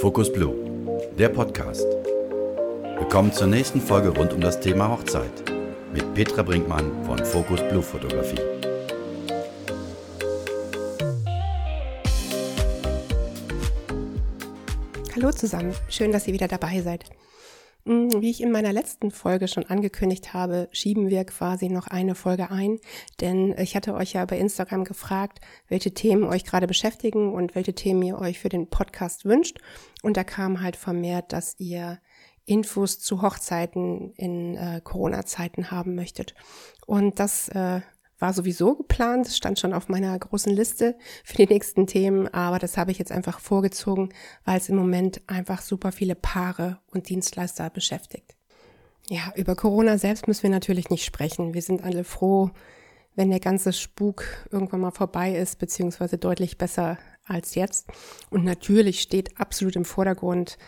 Focus Blue, der Podcast. Willkommen zur nächsten Folge rund um das Thema Hochzeit mit Petra Brinkmann von Focus Blue Fotografie. Hallo zusammen, schön, dass ihr wieder dabei seid. Hm, wie ich in meiner letzten Folge schon angekündigt habe, schieben wir quasi noch eine Folge ein, denn ich hatte euch ja bei Instagram gefragt, welche Themen euch gerade beschäftigen und welche Themen ihr euch für den Podcast wünscht. Und da kam halt vermehrt, dass ihr Infos zu Hochzeiten in äh, Corona-Zeiten haben möchtet. Und das äh, war sowieso geplant, es stand schon auf meiner großen Liste für die nächsten Themen, aber das habe ich jetzt einfach vorgezogen, weil es im Moment einfach super viele Paare und Dienstleister beschäftigt. Ja, über Corona selbst müssen wir natürlich nicht sprechen. Wir sind alle froh, wenn der ganze Spuk irgendwann mal vorbei ist, beziehungsweise deutlich besser als jetzt. Und natürlich steht absolut im Vordergrund,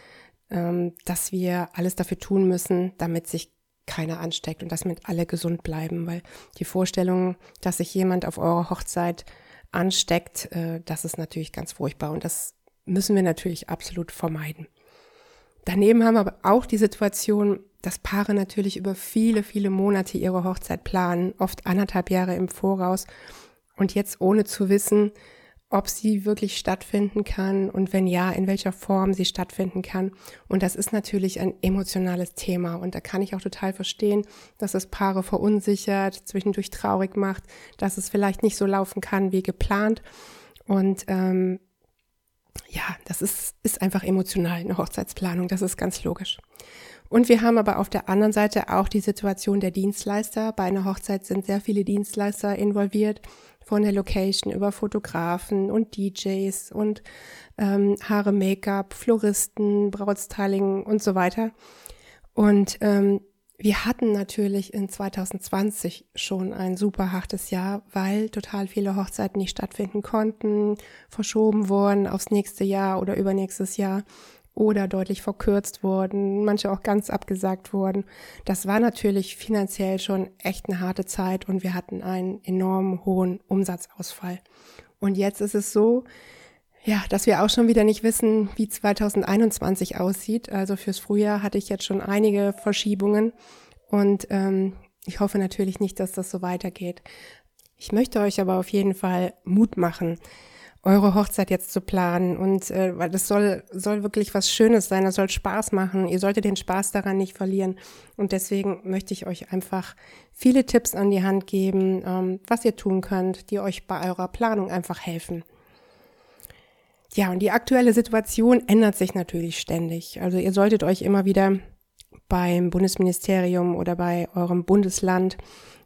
ähm, dass wir alles dafür tun müssen, damit sich keiner ansteckt und dass mit alle gesund bleiben, weil die Vorstellung, dass sich jemand auf eurer Hochzeit ansteckt, äh, das ist natürlich ganz furchtbar und das müssen wir natürlich absolut vermeiden. Daneben haben wir aber auch die Situation, dass Paare natürlich über viele, viele Monate ihre Hochzeit planen, oft anderthalb Jahre im Voraus und jetzt ohne zu wissen, ob sie wirklich stattfinden kann und wenn ja, in welcher Form sie stattfinden kann. Und das ist natürlich ein emotionales Thema und da kann ich auch total verstehen, dass es Paare verunsichert, zwischendurch traurig macht, dass es vielleicht nicht so laufen kann wie geplant. Und ähm, ja, das ist, ist einfach emotional, eine Hochzeitsplanung, das ist ganz logisch. Und wir haben aber auf der anderen Seite auch die Situation der Dienstleister. Bei einer Hochzeit sind sehr viele Dienstleister involviert von der Location über Fotografen und DJs und ähm, Haare, Make-up, Floristen, Brautstyling und so weiter. Und ähm, wir hatten natürlich in 2020 schon ein super hartes Jahr, weil total viele Hochzeiten nicht stattfinden konnten, verschoben wurden aufs nächste Jahr oder übernächstes Jahr oder deutlich verkürzt wurden, manche auch ganz abgesagt wurden. Das war natürlich finanziell schon echt eine harte Zeit und wir hatten einen enorm hohen Umsatzausfall. Und jetzt ist es so, ja, dass wir auch schon wieder nicht wissen, wie 2021 aussieht. Also fürs Frühjahr hatte ich jetzt schon einige Verschiebungen und ähm, ich hoffe natürlich nicht, dass das so weitergeht. Ich möchte euch aber auf jeden Fall Mut machen eure Hochzeit jetzt zu planen und äh, weil das soll soll wirklich was Schönes sein, das soll Spaß machen. Ihr solltet den Spaß daran nicht verlieren und deswegen möchte ich euch einfach viele Tipps an die Hand geben, ähm, was ihr tun könnt, die euch bei eurer Planung einfach helfen. Ja, und die aktuelle Situation ändert sich natürlich ständig. Also ihr solltet euch immer wieder beim Bundesministerium oder bei eurem Bundesland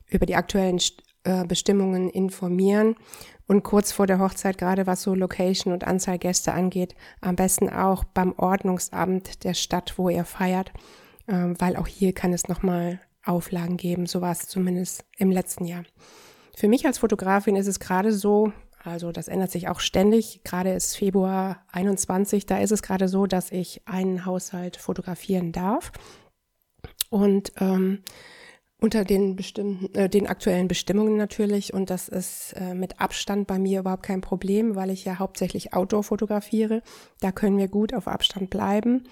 über die aktuellen äh, Bestimmungen informieren und kurz vor der Hochzeit, gerade was so Location und Anzahl Gäste angeht, am besten auch beim Ordnungsamt der Stadt, wo ihr feiert, ähm, weil auch hier kann es nochmal Auflagen geben. So war es zumindest im letzten Jahr. Für mich als Fotografin ist es gerade so, also das ändert sich auch ständig. Gerade ist Februar 21, da ist es gerade so, dass ich einen Haushalt fotografieren darf. Und ähm, unter den bestimmten, äh, den aktuellen Bestimmungen natürlich. Und das ist äh, mit Abstand bei mir überhaupt kein Problem, weil ich ja hauptsächlich Outdoor fotografiere. Da können wir gut auf Abstand bleiben.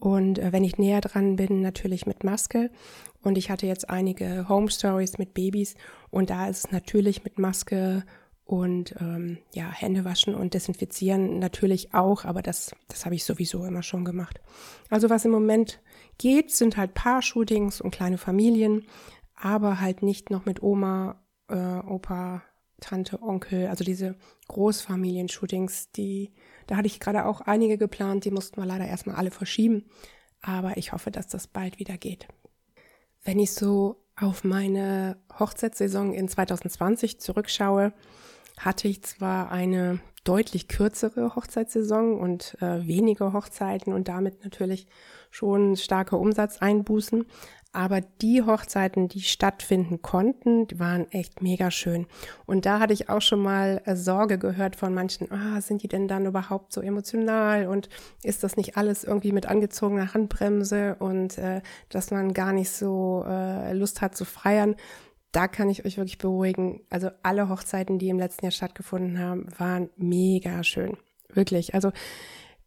Und äh, wenn ich näher dran bin, natürlich mit Maske. Und ich hatte jetzt einige Home Stories mit Babys und da ist es natürlich mit Maske und ähm, ja, Hände waschen und desinfizieren natürlich auch, aber das, das habe ich sowieso immer schon gemacht. Also was im Moment geht, sind halt Paar-Shootings und kleine Familien, aber halt nicht noch mit Oma, äh, Opa, Tante, Onkel, also diese Großfamilien-Shootings, die, da hatte ich gerade auch einige geplant, die mussten wir leider erstmal alle verschieben, aber ich hoffe, dass das bald wieder geht. Wenn ich so auf meine Hochzeitssaison in 2020 zurückschaue, hatte ich zwar eine deutlich kürzere Hochzeitssaison und äh, weniger Hochzeiten und damit natürlich schon starke Umsatzeinbußen. Aber die Hochzeiten, die stattfinden konnten, die waren echt mega schön. Und da hatte ich auch schon mal äh, Sorge gehört von manchen, ah, sind die denn dann überhaupt so emotional und ist das nicht alles irgendwie mit angezogener Handbremse und äh, dass man gar nicht so äh, Lust hat zu feiern. da kann ich euch wirklich beruhigen. Also alle Hochzeiten, die im letzten Jahr stattgefunden haben, waren mega schön. Wirklich. Also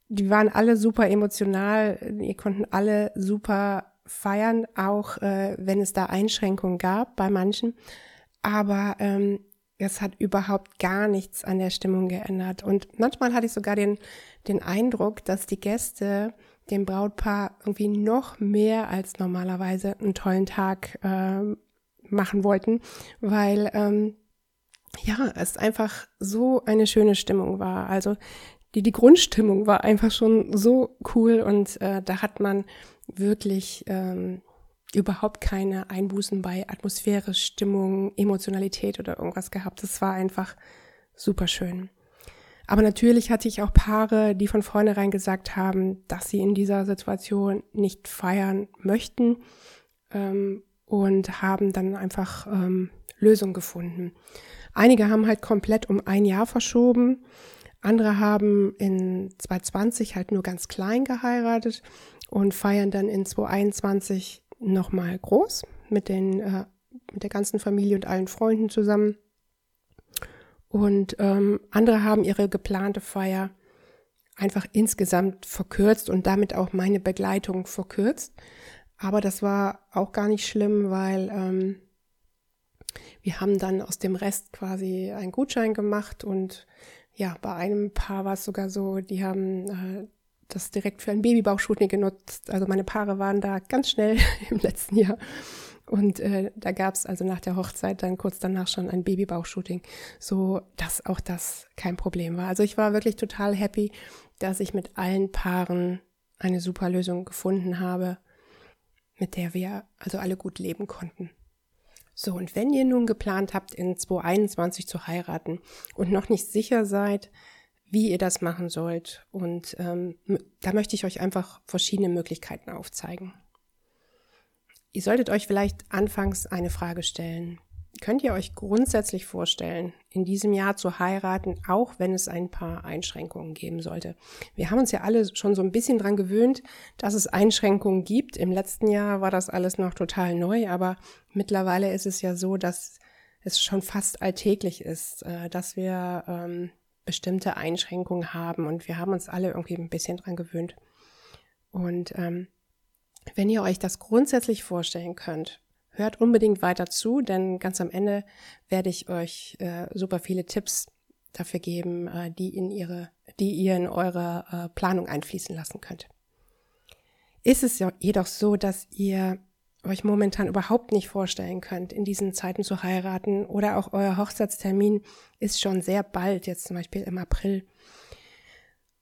die waren alle super emotional. Ihr konnten alle super feiern, auch äh, wenn es da Einschränkungen gab bei manchen. Aber ähm, es hat überhaupt gar nichts an der Stimmung geändert. Und manchmal hatte ich sogar den, den Eindruck, dass die Gäste dem Brautpaar irgendwie noch mehr als normalerweise einen tollen Tag äh, machen wollten, weil ähm, ja, es einfach so eine schöne Stimmung war. Also die, die Grundstimmung war einfach schon so cool und äh, da hat man wirklich ähm, überhaupt keine Einbußen bei Atmosphäre, Stimmung, Emotionalität oder irgendwas gehabt. Das war einfach super schön. Aber natürlich hatte ich auch Paare, die von vornherein gesagt haben, dass sie in dieser Situation nicht feiern möchten ähm, und haben dann einfach ähm, Lösungen gefunden. Einige haben halt komplett um ein Jahr verschoben. Andere haben in 2020 halt nur ganz klein geheiratet und feiern dann in 2021 nochmal groß mit den, äh, mit der ganzen Familie und allen Freunden zusammen. Und ähm, andere haben ihre geplante Feier einfach insgesamt verkürzt und damit auch meine Begleitung verkürzt. Aber das war auch gar nicht schlimm, weil ähm, wir haben dann aus dem Rest quasi einen Gutschein gemacht und ja, bei einem Paar war es sogar so, die haben äh, das direkt für ein Babybauchshooting genutzt. Also meine Paare waren da ganz schnell im letzten Jahr. Und äh, da gab es also nach der Hochzeit dann kurz danach schon ein Babybauchshooting, so dass auch das kein Problem war. Also ich war wirklich total happy, dass ich mit allen Paaren eine super Lösung gefunden habe, mit der wir also alle gut leben konnten. So, und wenn ihr nun geplant habt, in 2021 zu heiraten und noch nicht sicher seid, wie ihr das machen sollt. Und ähm, da möchte ich euch einfach verschiedene Möglichkeiten aufzeigen. Ihr solltet euch vielleicht anfangs eine Frage stellen. Könnt ihr euch grundsätzlich vorstellen, in diesem Jahr zu heiraten, auch wenn es ein paar Einschränkungen geben sollte? Wir haben uns ja alle schon so ein bisschen dran gewöhnt, dass es Einschränkungen gibt. Im letzten Jahr war das alles noch total neu, aber mittlerweile ist es ja so, dass es schon fast alltäglich ist, äh, dass wir ähm, bestimmte Einschränkungen haben und wir haben uns alle irgendwie ein bisschen dran gewöhnt. Und ähm, wenn ihr euch das grundsätzlich vorstellen könnt, hört unbedingt weiter zu, denn ganz am Ende werde ich euch äh, super viele Tipps dafür geben, äh, die in ihre, die ihr in eure äh, Planung einfließen lassen könnt. Ist es jedoch so, dass ihr euch momentan überhaupt nicht vorstellen könnt, in diesen Zeiten zu heiraten oder auch euer Hochzeitstermin ist schon sehr bald, jetzt zum Beispiel im April.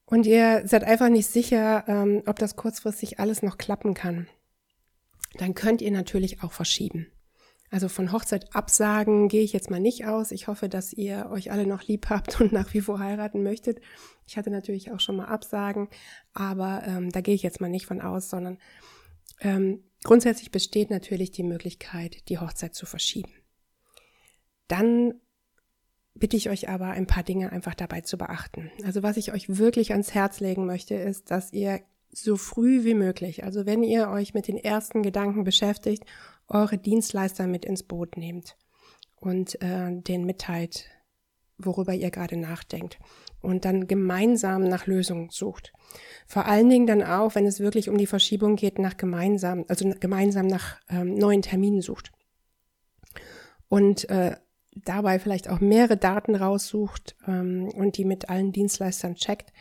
Und ihr seid einfach nicht sicher, ähm, ob das kurzfristig alles noch klappen kann. Dann könnt ihr natürlich auch verschieben. Also von Hochzeit absagen gehe ich jetzt mal nicht aus. Ich hoffe, dass ihr euch alle noch lieb habt und nach wie vor heiraten möchtet. Ich hatte natürlich auch schon mal Absagen, aber ähm, da gehe ich jetzt mal nicht von aus, sondern ähm, Grundsätzlich besteht natürlich die Möglichkeit, die Hochzeit zu verschieben. Dann bitte ich euch aber ein paar Dinge einfach dabei zu beachten. Also was ich euch wirklich ans Herz legen möchte, ist, dass ihr so früh wie möglich, also wenn ihr euch mit den ersten Gedanken beschäftigt, eure Dienstleister mit ins Boot nehmt und äh, den mitteilt, worüber ihr gerade nachdenkt und dann gemeinsam nach Lösungen sucht. Vor allen Dingen dann auch, wenn es wirklich um die Verschiebung geht, nach gemeinsam, also gemeinsam nach ähm, neuen Terminen sucht. Und äh, dabei vielleicht auch mehrere Daten raussucht ähm, und die mit allen Dienstleistern checkt.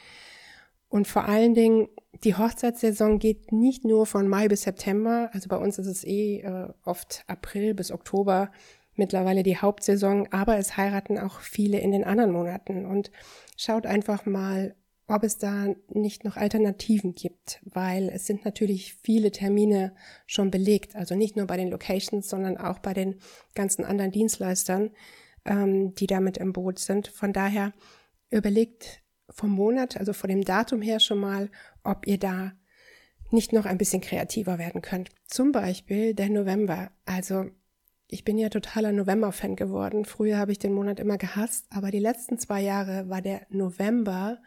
Und vor allen Dingen, die Hochzeitssaison geht nicht nur von Mai bis September, also bei uns ist es eh äh, oft April bis Oktober mittlerweile die Hauptsaison, aber es heiraten auch viele in den anderen Monaten. Und schaut einfach mal, ob es da nicht noch Alternativen gibt, weil es sind natürlich viele Termine schon belegt, also nicht nur bei den Locations, sondern auch bei den ganzen anderen Dienstleistern, ähm, die damit im Boot sind. Von daher überlegt vom Monat, also von dem Datum her schon mal, ob ihr da nicht noch ein bisschen kreativer werden könnt. Zum Beispiel der November. Also ich bin ja totaler November-Fan geworden. Früher habe ich den Monat immer gehasst, aber die letzten zwei Jahre war der November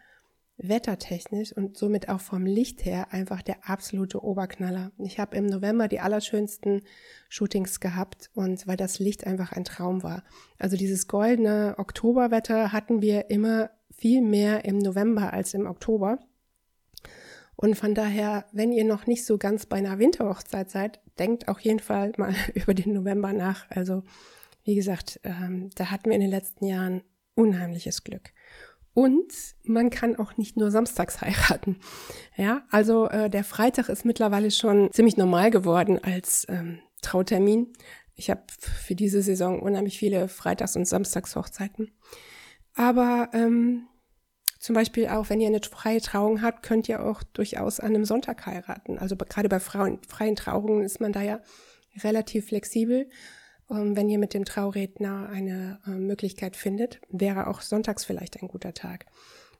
wettertechnisch und somit auch vom Licht her einfach der absolute Oberknaller. Ich habe im November die allerschönsten Shootings gehabt und weil das Licht einfach ein Traum war. Also dieses goldene Oktoberwetter hatten wir immer viel mehr im November als im Oktober. Und von daher, wenn ihr noch nicht so ganz bei einer Winterhochzeit seid, denkt auf jeden Fall mal über den November nach. Also wie gesagt, ähm, da hatten wir in den letzten Jahren unheimliches Glück. Und man kann auch nicht nur samstags heiraten. Ja, also äh, der Freitag ist mittlerweile schon ziemlich normal geworden als ähm, Trautermin. Ich habe für diese Saison unheimlich viele Freitags- und Samstagshochzeiten. Aber ähm, zum Beispiel auch, wenn ihr eine freie Trauung habt, könnt ihr auch durchaus an einem Sonntag heiraten. Also gerade bei Frauen, freien Trauungen ist man da ja relativ flexibel. Ähm, wenn ihr mit dem Trauredner eine äh, Möglichkeit findet, wäre auch sonntags vielleicht ein guter Tag.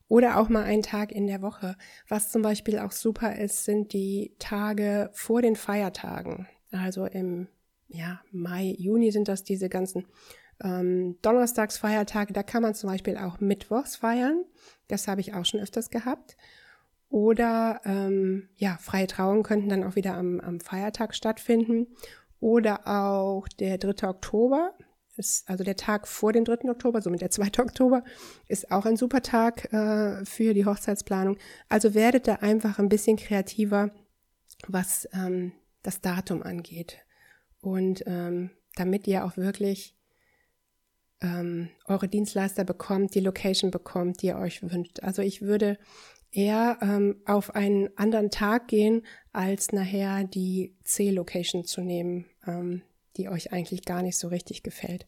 Oder auch mal einen Tag in der Woche. Was zum Beispiel auch super ist, sind die Tage vor den Feiertagen. Also im ja, Mai, Juni sind das diese ganzen ähm, Donnerstagsfeiertage. Da kann man zum Beispiel auch Mittwochs feiern. Das habe ich auch schon öfters gehabt. Oder ähm, ja, freie Trauungen könnten dann auch wieder am, am Feiertag stattfinden. Oder auch der 3. Oktober, ist also der Tag vor dem 3. Oktober, somit der 2. Oktober, ist auch ein super Tag äh, für die Hochzeitsplanung. Also werdet da einfach ein bisschen kreativer, was ähm, das Datum angeht. Und ähm, damit ihr auch wirklich ähm, eure Dienstleister bekommt, die Location bekommt, die ihr euch wünscht. Also ich würde eher ähm, auf einen anderen Tag gehen, als nachher die C-Location zu nehmen, ähm, die euch eigentlich gar nicht so richtig gefällt.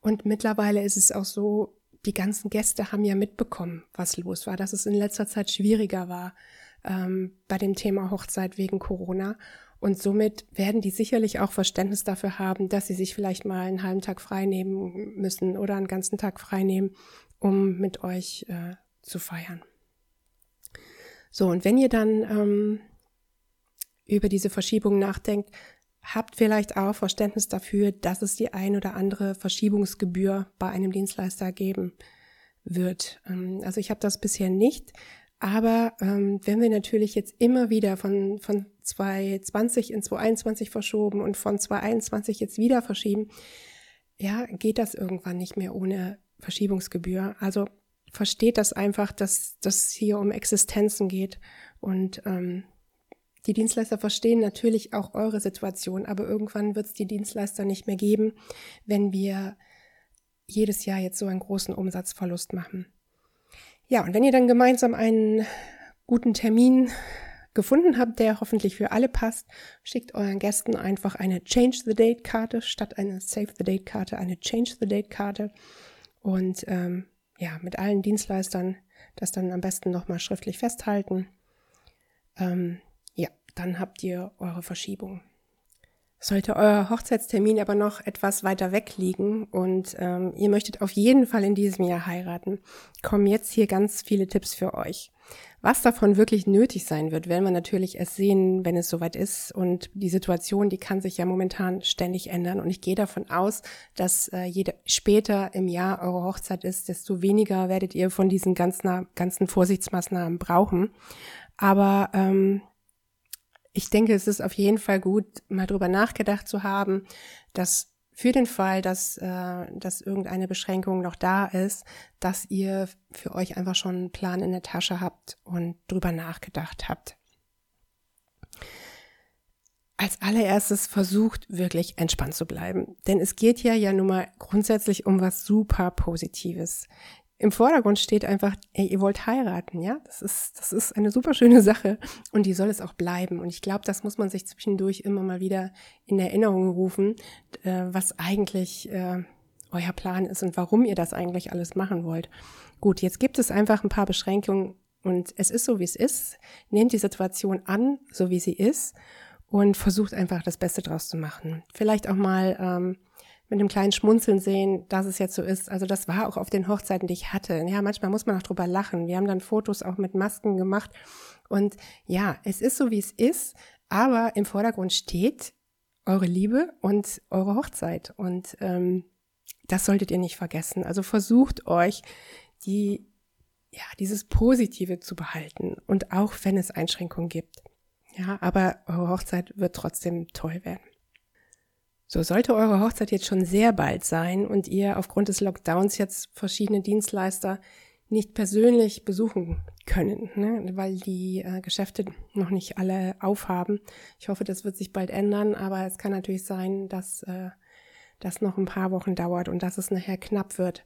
Und mittlerweile ist es auch so, die ganzen Gäste haben ja mitbekommen, was los war, dass es in letzter Zeit schwieriger war ähm, bei dem Thema Hochzeit wegen Corona. Und somit werden die sicherlich auch Verständnis dafür haben, dass sie sich vielleicht mal einen halben Tag frei nehmen müssen oder einen ganzen Tag frei nehmen, um mit euch äh, zu feiern. So, und wenn ihr dann ähm, über diese Verschiebung nachdenkt, habt vielleicht auch Verständnis dafür, dass es die ein oder andere Verschiebungsgebühr bei einem Dienstleister geben wird. Ähm, also ich habe das bisher nicht, aber ähm, wenn wir natürlich jetzt immer wieder von, von 2020 in 2021 verschoben und von 2021 jetzt wieder verschieben, ja, geht das irgendwann nicht mehr ohne Verschiebungsgebühr. Also versteht das einfach, dass das hier um Existenzen geht. Und ähm, die Dienstleister verstehen natürlich auch eure Situation, aber irgendwann wird es die Dienstleister nicht mehr geben, wenn wir jedes Jahr jetzt so einen großen Umsatzverlust machen. Ja, und wenn ihr dann gemeinsam einen guten Termin gefunden habt, der hoffentlich für alle passt, schickt euren Gästen einfach eine Change the Date Karte statt eine Save the Date Karte, eine Change the Date Karte und ähm, ja, mit allen Dienstleistern das dann am besten nochmal schriftlich festhalten. Ähm, ja, dann habt ihr eure Verschiebung. Sollte euer Hochzeitstermin aber noch etwas weiter weg liegen und ähm, ihr möchtet auf jeden Fall in diesem Jahr heiraten, kommen jetzt hier ganz viele Tipps für euch. Was davon wirklich nötig sein wird, werden wir natürlich erst sehen, wenn es soweit ist. Und die Situation, die kann sich ja momentan ständig ändern. Und ich gehe davon aus, dass äh, je später im Jahr eure Hochzeit ist, desto weniger werdet ihr von diesen ganzen, ganzen Vorsichtsmaßnahmen brauchen. Aber ähm, ich denke, es ist auf jeden Fall gut, mal drüber nachgedacht zu haben, dass für den Fall, dass, äh, dass irgendeine Beschränkung noch da ist, dass ihr für euch einfach schon einen Plan in der Tasche habt und drüber nachgedacht habt. Als allererstes versucht wirklich entspannt zu bleiben, denn es geht ja ja nun mal grundsätzlich um was super Positives im Vordergrund steht einfach, ey, ihr wollt heiraten, ja? Das ist, das ist eine super schöne Sache und die soll es auch bleiben. Und ich glaube, das muss man sich zwischendurch immer mal wieder in Erinnerung rufen, äh, was eigentlich äh, euer Plan ist und warum ihr das eigentlich alles machen wollt. Gut, jetzt gibt es einfach ein paar Beschränkungen und es ist so, wie es ist. Nehmt die Situation an, so wie sie ist und versucht einfach das Beste draus zu machen. Vielleicht auch mal ähm, mit einem kleinen Schmunzeln sehen, dass es jetzt so ist. Also das war auch auf den Hochzeiten, die ich hatte. Ja, manchmal muss man auch drüber lachen. Wir haben dann Fotos auch mit Masken gemacht. Und ja, es ist so, wie es ist. Aber im Vordergrund steht eure Liebe und eure Hochzeit. Und ähm, das solltet ihr nicht vergessen. Also versucht euch die ja, dieses Positive zu behalten und auch wenn es Einschränkungen gibt. Ja, aber eure Hochzeit wird trotzdem toll werden. So sollte eure Hochzeit jetzt schon sehr bald sein und ihr aufgrund des Lockdowns jetzt verschiedene Dienstleister nicht persönlich besuchen können, ne, weil die äh, Geschäfte noch nicht alle aufhaben. Ich hoffe, das wird sich bald ändern, aber es kann natürlich sein, dass äh, das noch ein paar Wochen dauert und dass es nachher knapp wird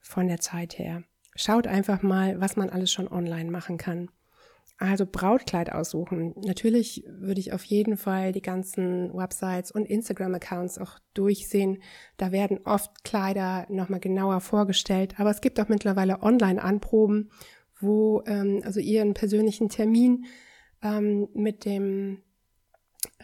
von der Zeit her. Schaut einfach mal, was man alles schon online machen kann. Also Brautkleid aussuchen. Natürlich würde ich auf jeden Fall die ganzen Websites und Instagram-Accounts auch durchsehen. Da werden oft Kleider nochmal genauer vorgestellt. Aber es gibt auch mittlerweile Online-Anproben, wo ähm, also ihr einen persönlichen Termin ähm, mit dem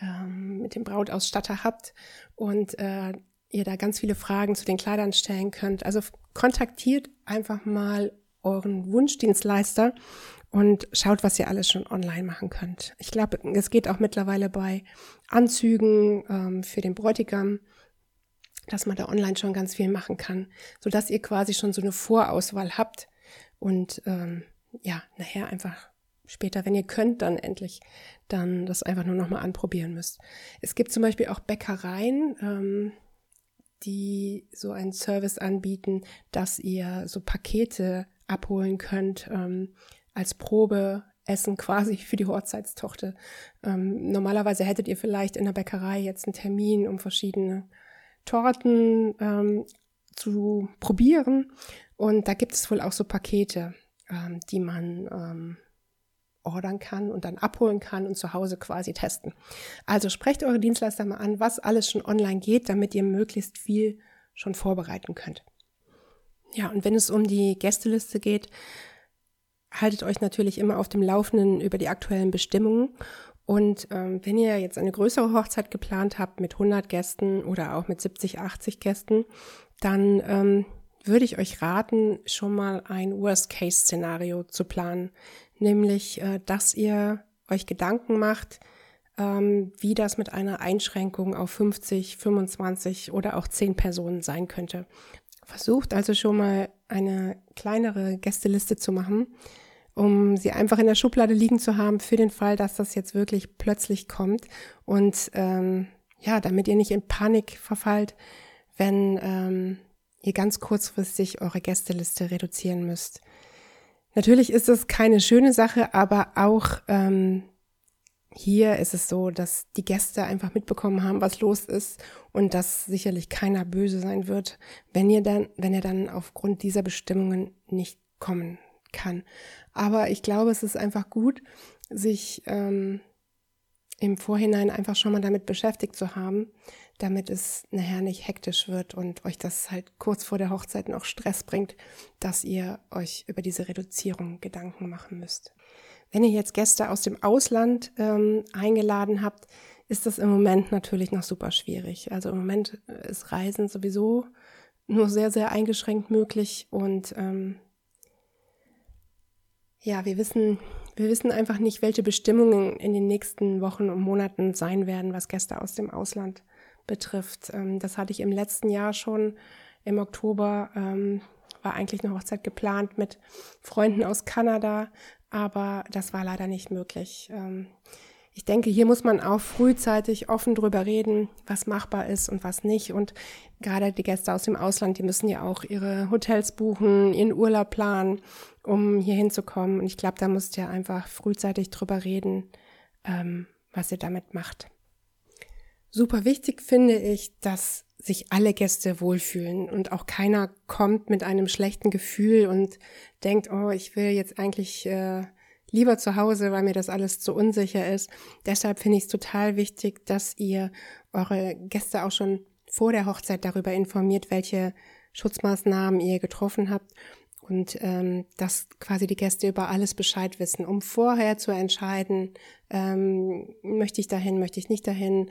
ähm, mit dem Brautausstatter habt und äh, ihr da ganz viele Fragen zu den Kleidern stellen könnt. Also kontaktiert einfach mal euren Wunschdienstleister und schaut, was ihr alles schon online machen könnt. Ich glaube, es geht auch mittlerweile bei Anzügen ähm, für den Bräutigam, dass man da online schon ganz viel machen kann, so dass ihr quasi schon so eine Vorauswahl habt und ähm, ja, nachher einfach später, wenn ihr könnt, dann endlich dann das einfach nur nochmal anprobieren müsst. Es gibt zum Beispiel auch Bäckereien, ähm, die so einen Service anbieten, dass ihr so Pakete abholen könnt, ähm, als Probeessen quasi für die Hochzeitstochter. Ähm, normalerweise hättet ihr vielleicht in der Bäckerei jetzt einen Termin, um verschiedene Torten ähm, zu probieren. Und da gibt es wohl auch so Pakete, ähm, die man ähm, ordern kann und dann abholen kann und zu Hause quasi testen. Also sprecht eure Dienstleister mal an, was alles schon online geht, damit ihr möglichst viel schon vorbereiten könnt. Ja, und wenn es um die Gästeliste geht, haltet euch natürlich immer auf dem Laufenden über die aktuellen Bestimmungen. Und ähm, wenn ihr jetzt eine größere Hochzeit geplant habt mit 100 Gästen oder auch mit 70, 80 Gästen, dann ähm, würde ich euch raten, schon mal ein Worst-Case-Szenario zu planen. Nämlich, äh, dass ihr euch Gedanken macht, ähm, wie das mit einer Einschränkung auf 50, 25 oder auch 10 Personen sein könnte. Versucht also schon mal eine kleinere Gästeliste zu machen, um sie einfach in der Schublade liegen zu haben für den Fall, dass das jetzt wirklich plötzlich kommt und ähm, ja, damit ihr nicht in Panik verfallt, wenn ähm, ihr ganz kurzfristig eure Gästeliste reduzieren müsst. Natürlich ist es keine schöne Sache, aber auch ähm, hier ist es so, dass die Gäste einfach mitbekommen haben, was los ist und dass sicherlich keiner böse sein wird, wenn ihr dann, wenn er dann aufgrund dieser Bestimmungen nicht kommen kann. Aber ich glaube, es ist einfach gut, sich ähm, im Vorhinein einfach schon mal damit beschäftigt zu haben, damit es nachher nicht hektisch wird und euch das halt kurz vor der Hochzeit noch Stress bringt, dass ihr euch über diese Reduzierung Gedanken machen müsst. Wenn ihr jetzt Gäste aus dem Ausland ähm, eingeladen habt, ist das im Moment natürlich noch super schwierig. Also im Moment ist Reisen sowieso nur sehr, sehr eingeschränkt möglich und ähm, ja, wir wissen, wir wissen einfach nicht, welche Bestimmungen in den nächsten Wochen und Monaten sein werden, was Gäste aus dem Ausland betrifft. Ähm, das hatte ich im letzten Jahr schon im Oktober. Ähm, war eigentlich eine Hochzeit geplant mit Freunden aus Kanada, aber das war leider nicht möglich. Ähm, ich denke, hier muss man auch frühzeitig offen drüber reden, was machbar ist und was nicht. Und gerade die Gäste aus dem Ausland, die müssen ja auch ihre Hotels buchen, ihren Urlaub planen, um hier hinzukommen. Und ich glaube, da müsst ihr einfach frühzeitig drüber reden, ähm, was ihr damit macht. Super wichtig finde ich, dass sich alle Gäste wohlfühlen und auch keiner kommt mit einem schlechten Gefühl und denkt, oh, ich will jetzt eigentlich äh, lieber zu Hause, weil mir das alles zu unsicher ist. Deshalb finde ich es total wichtig, dass ihr eure Gäste auch schon vor der Hochzeit darüber informiert, welche Schutzmaßnahmen ihr getroffen habt und ähm, dass quasi die Gäste über alles Bescheid wissen, um vorher zu entscheiden, ähm, möchte ich dahin, möchte ich nicht dahin,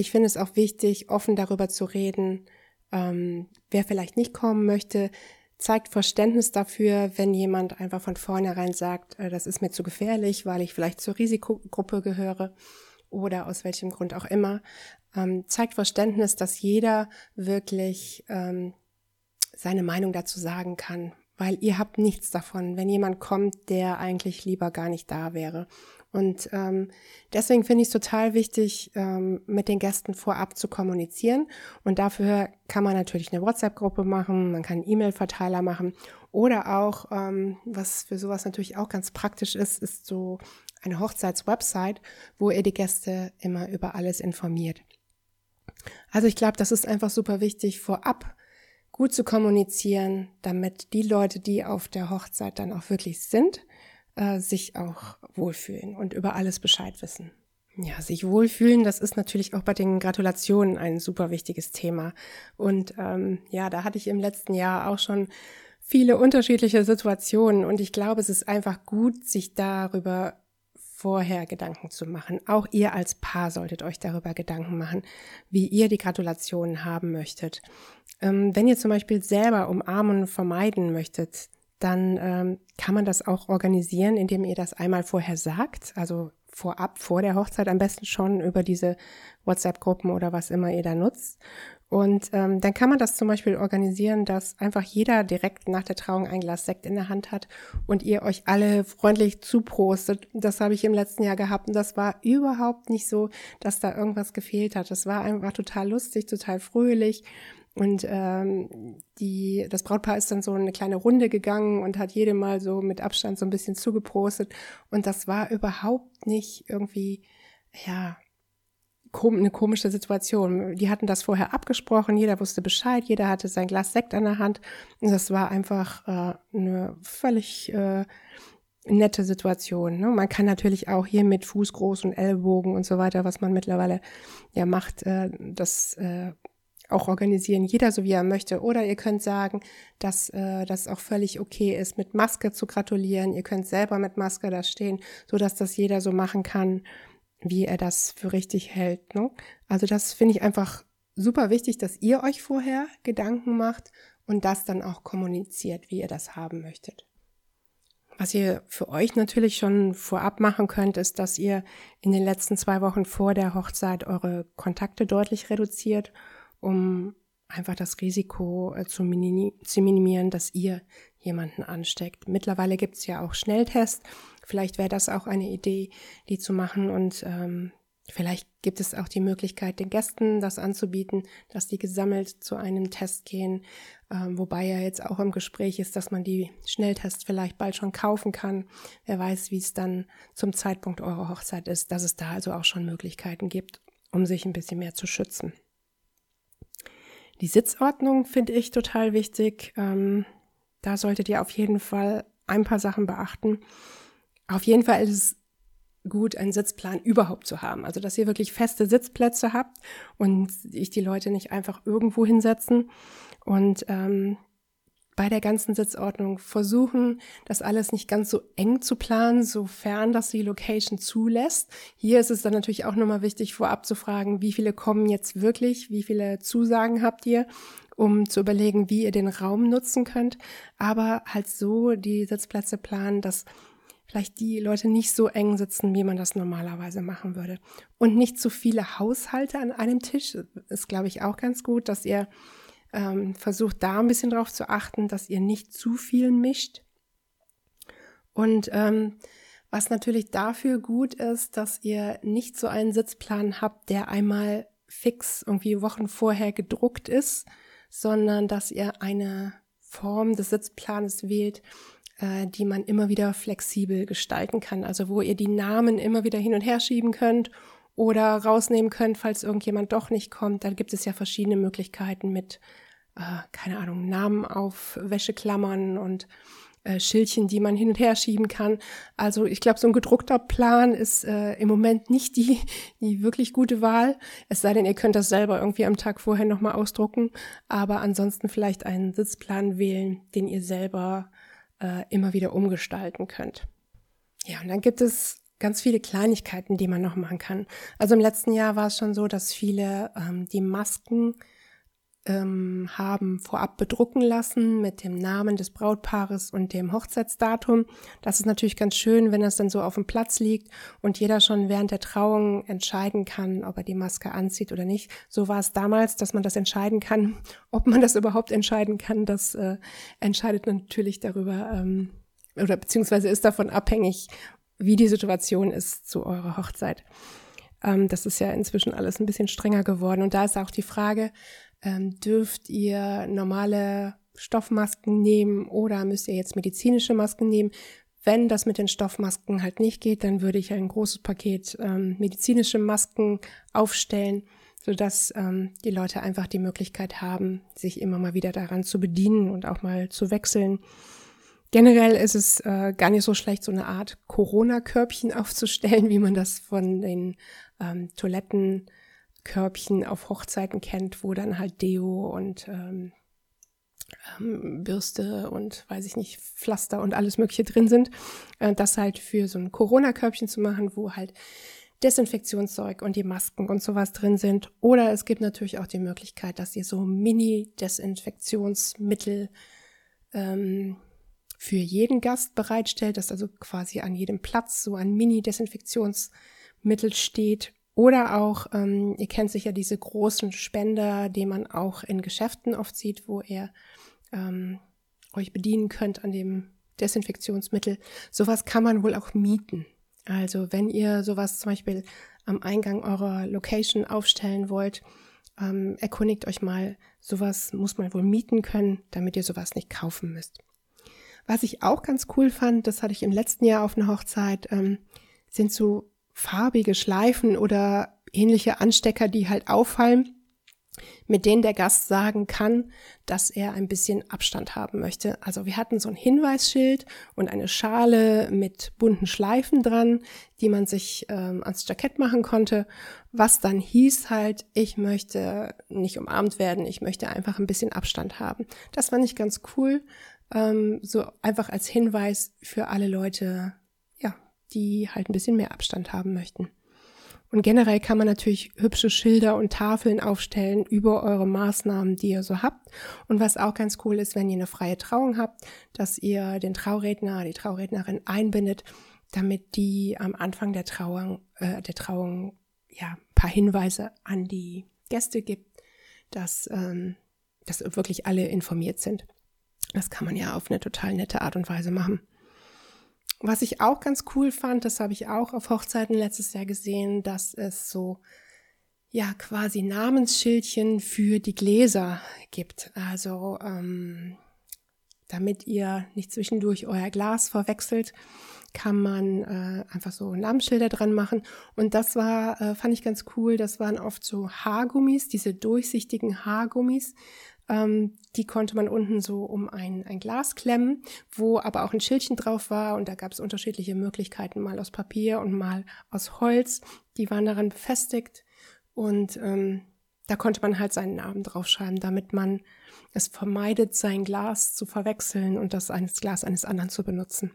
ich finde es auch wichtig, offen darüber zu reden, ähm, wer vielleicht nicht kommen möchte, zeigt Verständnis dafür, wenn jemand einfach von vornherein sagt, äh, das ist mir zu gefährlich, weil ich vielleicht zur Risikogruppe gehöre oder aus welchem Grund auch immer. Ähm, zeigt Verständnis, dass jeder wirklich ähm, seine Meinung dazu sagen kann, weil ihr habt nichts davon, wenn jemand kommt, der eigentlich lieber gar nicht da wäre. Und ähm, deswegen finde ich es total wichtig, ähm, mit den Gästen vorab zu kommunizieren. Und dafür kann man natürlich eine WhatsApp-Gruppe machen, man kann einen E-Mail-Verteiler machen oder auch, ähm, was für sowas natürlich auch ganz praktisch ist, ist so eine Hochzeitswebsite, wo ihr die Gäste immer über alles informiert. Also ich glaube, das ist einfach super wichtig, vorab gut zu kommunizieren, damit die Leute, die auf der Hochzeit dann auch wirklich sind, äh, sich auch wohlfühlen und über alles Bescheid wissen. Ja, sich wohlfühlen, das ist natürlich auch bei den Gratulationen ein super wichtiges Thema. Und ähm, ja, da hatte ich im letzten Jahr auch schon viele unterschiedliche Situationen und ich glaube, es ist einfach gut, sich darüber vorher Gedanken zu machen. Auch ihr als Paar solltet euch darüber Gedanken machen, wie ihr die Gratulationen haben möchtet. Ähm, wenn ihr zum Beispiel selber Umarmungen vermeiden möchtet, dann ähm, kann man das auch organisieren, indem ihr das einmal vorher sagt, also vorab, vor der Hochzeit am besten schon über diese WhatsApp-Gruppen oder was immer ihr da nutzt. Und ähm, dann kann man das zum Beispiel organisieren, dass einfach jeder direkt nach der Trauung ein Glas Sekt in der Hand hat und ihr euch alle freundlich zuprostet. Das habe ich im letzten Jahr gehabt und das war überhaupt nicht so, dass da irgendwas gefehlt hat. Das war einfach total lustig, total fröhlich. Und ähm, die, das Brautpaar ist dann so eine kleine Runde gegangen und hat jedem mal so mit Abstand so ein bisschen zugeprostet. Und das war überhaupt nicht irgendwie, ja, eine komische Situation. Die hatten das vorher abgesprochen, jeder wusste Bescheid, jeder hatte sein Glas Sekt an der Hand. Und das war einfach äh, eine völlig äh, nette Situation. Ne? Man kann natürlich auch hier mit Fuß groß und Ellbogen und so weiter, was man mittlerweile ja macht, äh, das äh, auch organisieren, jeder so wie er möchte. Oder ihr könnt sagen, dass äh, das auch völlig okay ist, mit Maske zu gratulieren. Ihr könnt selber mit Maske da stehen, so das jeder so machen kann, wie er das für richtig hält. Ne? Also das finde ich einfach super wichtig, dass ihr euch vorher Gedanken macht und das dann auch kommuniziert, wie ihr das haben möchtet. Was ihr für euch natürlich schon vorab machen könnt, ist, dass ihr in den letzten zwei Wochen vor der Hochzeit eure Kontakte deutlich reduziert um einfach das Risiko äh, zu, minimieren, dass ihr jemanden ansteckt. Mittlerweile gibt es ja auch Schnelltests. Vielleicht wäre das auch eine Idee, die zu machen. Und ähm, vielleicht gibt es auch die Möglichkeit, den Gästen das anzubieten, dass die gesammelt zu einem Test gehen. Ähm, wobei ja jetzt auch im Gespräch ist, dass man die Schnelltests vielleicht bald schon kaufen kann. Wer weiß, wie es dann zum Zeitpunkt eurer Hochzeit ist, dass es da also auch schon Möglichkeiten gibt, um sich ein bisschen mehr zu schützen. Die Sitzordnung finde ich total wichtig. Ähm, da solltet ihr auf jeden Fall ein paar Sachen beachten. Auf jeden Fall ist es gut, einen Sitzplan überhaupt zu haben. Also, dass ihr wirklich feste Sitzplätze habt und sich die Leute nicht einfach irgendwo hinsetzen. Und ähm, bei der ganzen Sitzordnung versuchen, das alles nicht ganz so eng zu planen, sofern das die Location zulässt. Hier ist es dann natürlich auch nochmal wichtig, vorab zu fragen, wie viele kommen jetzt wirklich, wie viele Zusagen habt ihr, um zu überlegen, wie ihr den Raum nutzen könnt. Aber halt so die Sitzplätze planen, dass vielleicht die Leute nicht so eng sitzen, wie man das normalerweise machen würde. Und nicht zu viele Haushalte an einem Tisch ist, glaube ich, auch ganz gut, dass ihr ähm, versucht da ein bisschen drauf zu achten, dass ihr nicht zu viel mischt. Und ähm, was natürlich dafür gut ist, dass ihr nicht so einen Sitzplan habt, der einmal fix irgendwie Wochen vorher gedruckt ist, sondern dass ihr eine Form des Sitzplanes wählt, äh, die man immer wieder flexibel gestalten kann. Also wo ihr die Namen immer wieder hin und her schieben könnt oder rausnehmen könnt, falls irgendjemand doch nicht kommt. Da gibt es ja verschiedene Möglichkeiten mit, äh, keine Ahnung, Namen auf Wäscheklammern und äh, Schildchen, die man hin und her schieben kann. Also ich glaube, so ein gedruckter Plan ist äh, im Moment nicht die, die wirklich gute Wahl. Es sei denn, ihr könnt das selber irgendwie am Tag vorher nochmal ausdrucken. Aber ansonsten vielleicht einen Sitzplan wählen, den ihr selber äh, immer wieder umgestalten könnt. Ja, und dann gibt es ganz viele Kleinigkeiten, die man noch machen kann. Also im letzten Jahr war es schon so, dass viele ähm, die Masken ähm, haben vorab bedrucken lassen mit dem Namen des Brautpaares und dem Hochzeitsdatum. Das ist natürlich ganz schön, wenn das dann so auf dem Platz liegt und jeder schon während der Trauung entscheiden kann, ob er die Maske anzieht oder nicht. So war es damals, dass man das entscheiden kann. Ob man das überhaupt entscheiden kann, das äh, entscheidet natürlich darüber ähm, oder beziehungsweise ist davon abhängig, wie die Situation ist zu eurer Hochzeit. Ähm, das ist ja inzwischen alles ein bisschen strenger geworden. Und da ist auch die Frage, ähm, dürft ihr normale Stoffmasken nehmen oder müsst ihr jetzt medizinische Masken nehmen? Wenn das mit den Stoffmasken halt nicht geht, dann würde ich ein großes Paket ähm, medizinische Masken aufstellen, sodass ähm, die Leute einfach die Möglichkeit haben, sich immer mal wieder daran zu bedienen und auch mal zu wechseln. Generell ist es äh, gar nicht so schlecht, so eine Art Corona-Körbchen aufzustellen, wie man das von den ähm, Toiletten Körbchen auf Hochzeiten kennt, wo dann halt Deo und ähm, ähm, Bürste und weiß ich nicht, Pflaster und alles Mögliche drin sind. Äh, das halt für so ein Corona-Körbchen zu machen, wo halt Desinfektionszeug und die Masken und sowas drin sind. Oder es gibt natürlich auch die Möglichkeit, dass ihr so Mini-Desinfektionsmittel ähm, für jeden Gast bereitstellt, dass also quasi an jedem Platz so ein Mini-Desinfektionsmittel steht oder auch, ähm, ihr kennt sicher diese großen Spender, die man auch in Geschäften oft sieht, wo ihr ähm, euch bedienen könnt an dem Desinfektionsmittel. Sowas kann man wohl auch mieten. Also wenn ihr sowas zum Beispiel am Eingang eurer Location aufstellen wollt, ähm, erkundigt euch mal, sowas muss man wohl mieten können, damit ihr sowas nicht kaufen müsst. Was ich auch ganz cool fand, das hatte ich im letzten Jahr auf einer Hochzeit, ähm, sind so farbige Schleifen oder ähnliche Anstecker, die halt auffallen, mit denen der Gast sagen kann, dass er ein bisschen Abstand haben möchte. Also wir hatten so ein Hinweisschild und eine Schale mit bunten Schleifen dran, die man sich ähm, ans Jackett machen konnte, was dann hieß halt, ich möchte nicht umarmt werden, ich möchte einfach ein bisschen Abstand haben. Das fand ich ganz cool, ähm, so einfach als Hinweis für alle Leute, die halt ein bisschen mehr Abstand haben möchten. Und generell kann man natürlich hübsche Schilder und Tafeln aufstellen über eure Maßnahmen, die ihr so habt. Und was auch ganz cool ist, wenn ihr eine freie Trauung habt, dass ihr den Trauredner, die Traurednerin einbindet, damit die am Anfang der Trauung, äh, der Trauung ja ein paar Hinweise an die Gäste gibt, dass, ähm, dass wirklich alle informiert sind. Das kann man ja auf eine total nette Art und Weise machen. Was ich auch ganz cool fand, das habe ich auch auf Hochzeiten letztes Jahr gesehen, dass es so ja quasi Namensschildchen für die Gläser gibt. Also ähm, damit ihr nicht zwischendurch euer Glas verwechselt, kann man äh, einfach so Namensschilder dran machen. Und das war, äh, fand ich ganz cool. Das waren oft so Haargummis, diese durchsichtigen Haargummis, ähm, die konnte man unten so um ein, ein Glas klemmen, wo aber auch ein Schildchen drauf war und da gab es unterschiedliche Möglichkeiten, mal aus Papier und mal aus Holz. Die waren daran befestigt und ähm, da konnte man halt seinen Namen draufschreiben, damit man es vermeidet, sein Glas zu verwechseln und das eines Glas eines anderen zu benutzen.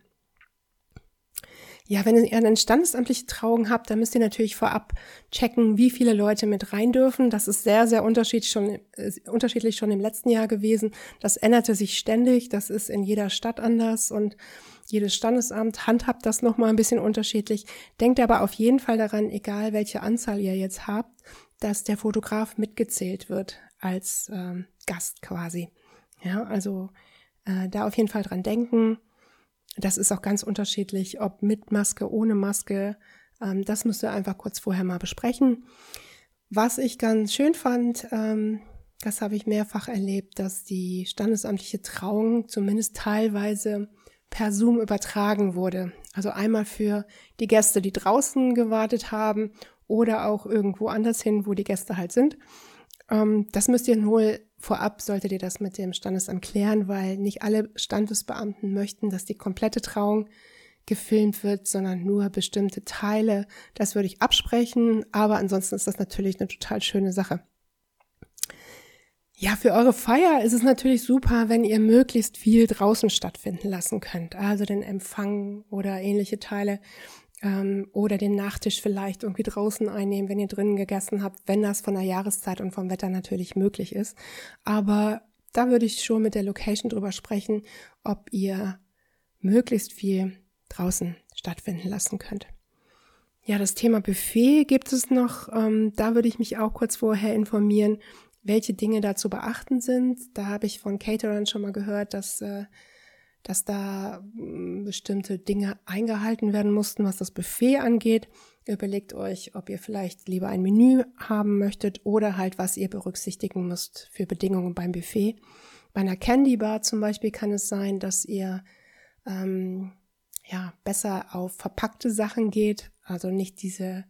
Ja, wenn ihr eine standesamtliche Trauung habt, dann müsst ihr natürlich vorab checken, wie viele Leute mit rein dürfen. Das ist sehr, sehr unterschiedlich schon, äh, unterschiedlich schon im letzten Jahr gewesen. Das änderte sich ständig. Das ist in jeder Stadt anders und jedes Standesamt handhabt das nochmal ein bisschen unterschiedlich. Denkt aber auf jeden Fall daran, egal welche Anzahl ihr jetzt habt, dass der Fotograf mitgezählt wird als ähm, Gast quasi. Ja, also äh, da auf jeden Fall dran denken das ist auch ganz unterschiedlich, ob mit Maske, ohne Maske. Ähm, das müsst ihr einfach kurz vorher mal besprechen. Was ich ganz schön fand, ähm, das habe ich mehrfach erlebt, dass die standesamtliche Trauung zumindest teilweise per Zoom übertragen wurde. Also einmal für die Gäste, die draußen gewartet haben oder auch irgendwo anders hin, wo die Gäste halt sind. Ähm, das müsst ihr wohl vorab, solltet ihr das mit dem Standesamt klären, weil nicht alle Standesbeamten möchten, dass die komplette Trauung gefilmt wird, sondern nur bestimmte Teile. Das würde ich absprechen, aber ansonsten ist das natürlich eine total schöne Sache. Ja, für eure Feier ist es natürlich super, wenn ihr möglichst viel draußen stattfinden lassen könnt. Also den Empfang oder ähnliche Teile ähm, oder den Nachtisch vielleicht irgendwie draußen einnehmen, wenn ihr drinnen gegessen habt, wenn das von der Jahreszeit und vom Wetter natürlich möglich ist. Aber da würde ich schon mit der Location drüber sprechen, ob ihr möglichst viel draußen stattfinden lassen könnt. Ja, das Thema Buffet gibt es noch. Ähm, da würde ich mich auch kurz vorher informieren, welche Dinge da zu beachten sind. Da habe ich von Caterern schon mal gehört, dass, äh, dass da äh, bestimmte Dinge eingehalten werden mussten, was das Buffet angeht. Überlegt euch, ob ihr vielleicht lieber ein Menü haben möchtet oder halt, was ihr berücksichtigen müsst für Bedingungen beim Buffet. Bei einer Candy Bar zum Beispiel kann es sein, dass ihr ähm, ja besser auf verpackte Sachen geht, also nicht diese,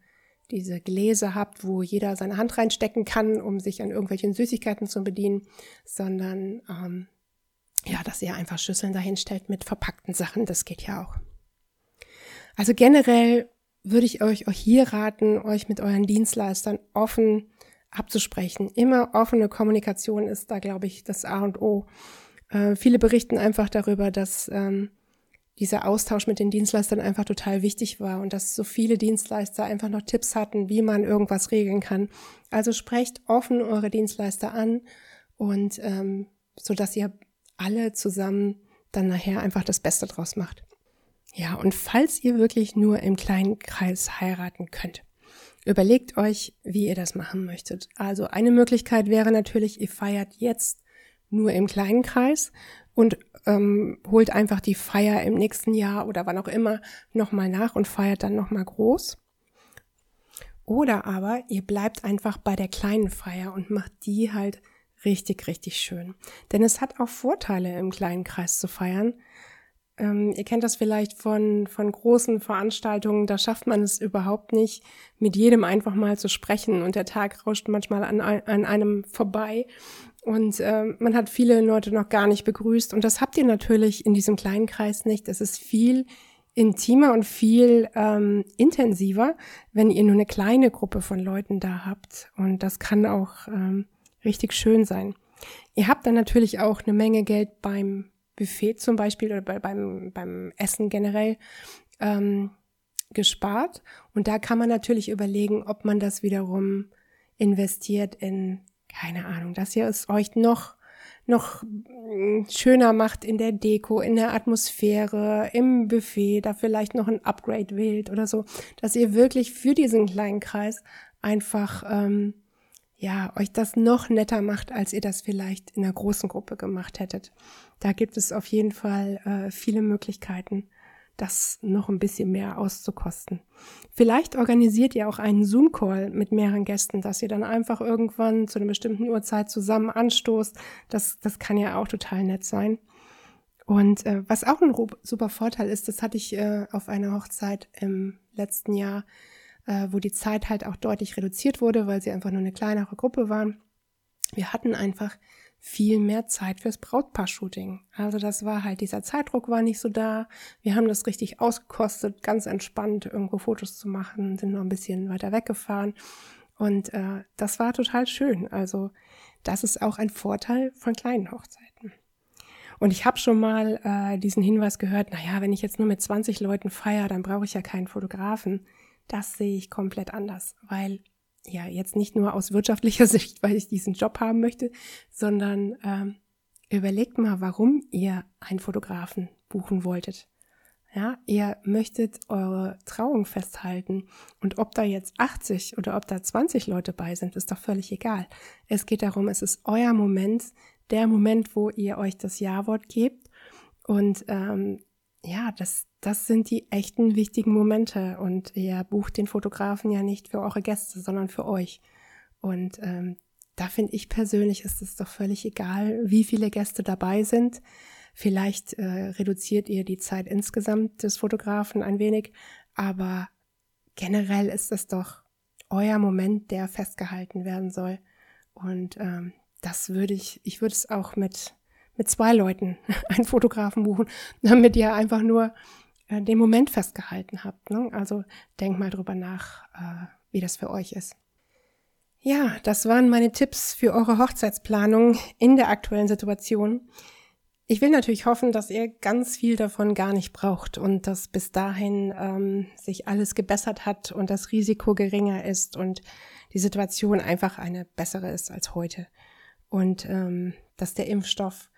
diese Gläser habt, wo jeder seine Hand reinstecken kann, um sich an irgendwelchen Süßigkeiten zu bedienen, sondern ähm, ja, dass ihr einfach Schüsseln dahinstellt mit verpackten Sachen, das geht ja auch. Also generell würde ich euch auch hier raten, euch mit euren Dienstleistern offen abzusprechen. Immer offene Kommunikation ist da, glaube ich, das A und O. Äh, viele berichten einfach darüber, dass ähm, dieser Austausch mit den Dienstleistern einfach total wichtig war und dass so viele Dienstleister einfach noch Tipps hatten, wie man irgendwas regeln kann. Also sprecht offen eure Dienstleister an und ähm, so dass ihr alle zusammen dann nachher einfach das Beste draus macht. Ja, und falls ihr wirklich nur im kleinen Kreis heiraten könnt, überlegt euch, wie ihr das machen möchtet. Also eine Möglichkeit wäre natürlich, ihr feiert jetzt nur im kleinen Kreis und ähm, holt einfach die Feier im nächsten Jahr oder wann auch immer nochmal nach und feiert dann nochmal groß. Oder aber ihr bleibt einfach bei der kleinen Feier und macht die halt richtig, richtig schön. Denn es hat auch Vorteile, im kleinen Kreis zu feiern. Ähm, ihr kennt das vielleicht von, von großen Veranstaltungen, da schafft man es überhaupt nicht, mit jedem einfach mal zu sprechen und der Tag rauscht manchmal an, an einem vorbei und äh, man hat viele Leute noch gar nicht begrüßt. Und das habt ihr natürlich in diesem kleinen Kreis nicht. Es ist viel intimer und viel ähm, intensiver, wenn ihr nur eine kleine Gruppe von Leuten da habt. Und das kann auch ähm, richtig schön sein. Ihr habt dann natürlich auch eine Menge Geld beim Buffet zum Beispiel oder bei, beim, beim Essen generell ähm, gespart. Und da kann man natürlich überlegen, ob man das wiederum investiert in keine Ahnung, dass ihr es euch noch noch mm, schöner macht in der Deko, in der Atmosphäre, im Buffet, da vielleicht noch ein Upgrade wählt oder so, dass ihr wirklich für diesen kleinen Kreis einfach ähm, ja euch das noch netter macht, als ihr das vielleicht in einer großen Gruppe gemacht hättet. Da gibt es auf jeden Fall äh, viele Möglichkeiten das noch ein bisschen mehr auszukosten. Vielleicht organisiert ihr auch einen Zoom-Call mit mehreren Gästen, dass ihr dann einfach irgendwann zu einer bestimmten Uhrzeit zusammen anstoßt. Das, das kann ja auch total nett sein. Und äh, was auch ein super Vorteil ist, das hatte ich äh, auf einer Hochzeit im letzten Jahr, äh, wo die Zeit halt auch deutlich reduziert wurde, weil sie einfach nur eine kleinere Gruppe waren. Wir hatten einfach viel mehr Zeit fürs Brautpaar-Shooting. Also das war halt, dieser Zeitdruck war nicht so da. Wir haben das richtig ausgekostet, ganz entspannt irgendwo Fotos zu machen, sind noch ein bisschen weiter weggefahren. Und äh, das war total schön. Also das ist auch ein Vorteil von kleinen Hochzeiten. Und ich habe schon mal äh, diesen Hinweis gehört, naja, wenn ich jetzt nur mit 20 Leuten feiere, dann brauche ich ja keinen Fotografen. Das sehe ich komplett anders, weil ja, jetzt nicht nur aus wirtschaftlicher Sicht, weil ich diesen Job haben möchte, sondern ähm, überlegt mal, warum ihr einen Fotografen buchen wolltet. Ja, ihr möchtet eure Trauung festhalten und ob da jetzt 80 oder ob da 20 Leute bei sind, ist doch völlig egal. Es geht darum, es ist euer Moment, der Moment, wo ihr euch das Ja-Wort gebt und ähm, ja, das, das sind die echten wichtigen Momente und ihr bucht den Fotografen ja nicht für eure Gäste, sondern für euch. Und ähm, da finde ich persönlich ist es doch völlig egal, wie viele Gäste dabei sind. Vielleicht äh, reduziert ihr die Zeit insgesamt des Fotografen ein wenig, aber generell ist es doch euer Moment, der festgehalten werden soll. Und ähm, das würde ich, ich würde es auch mit mit zwei Leuten einen Fotografen buchen, damit ihr einfach nur äh, den Moment festgehalten habt. Ne? Also denkt mal drüber nach, äh, wie das für euch ist. Ja, das waren meine Tipps für eure Hochzeitsplanung in der aktuellen Situation. Ich will natürlich hoffen, dass ihr ganz viel davon gar nicht braucht und dass bis dahin ähm, sich alles gebessert hat und das Risiko geringer ist und die Situation einfach eine bessere ist als heute. Und ähm, dass der Impfstoff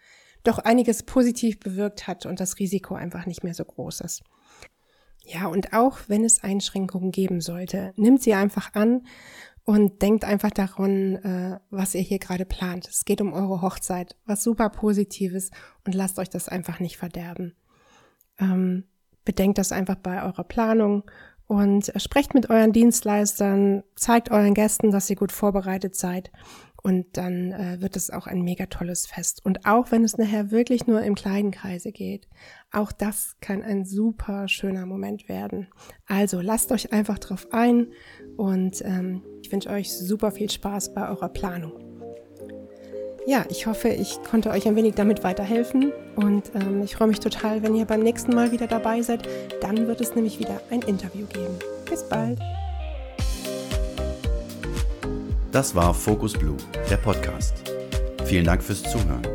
doch einiges positiv bewirkt hat und das Risiko einfach nicht mehr so groß ist. Ja, und auch wenn es Einschränkungen geben sollte, nimmt sie einfach an und denkt einfach daran, äh, was ihr hier gerade plant. Es geht um eure Hochzeit, was super Positives und lasst euch das einfach nicht verderben. Ähm, bedenkt das einfach bei eurer Planung und sprecht mit euren Dienstleistern, zeigt euren Gästen, dass ihr gut vorbereitet seid und dann äh, wird es auch ein mega tolles Fest. Und auch wenn es nachher wirklich nur im kleinen Kreise geht, auch das kann ein super schöner Moment werden. Also lasst euch einfach drauf ein und ähm, ich wünsche euch super viel Spaß bei eurer Planung. Ja, ich hoffe, ich konnte euch ein wenig damit weiterhelfen und ähm, ich freue mich total, wenn ihr beim nächsten Mal wieder dabei seid. Dann wird es nämlich wieder ein Interview geben. Bis bald! Das war Focus Blue, der Podcast. Vielen Dank fürs Zuhören.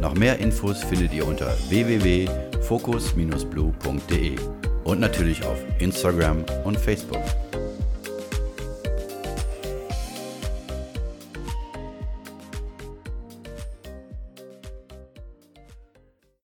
Noch mehr Infos findet ihr unter www.focus-blue.de und natürlich auf Instagram und Facebook.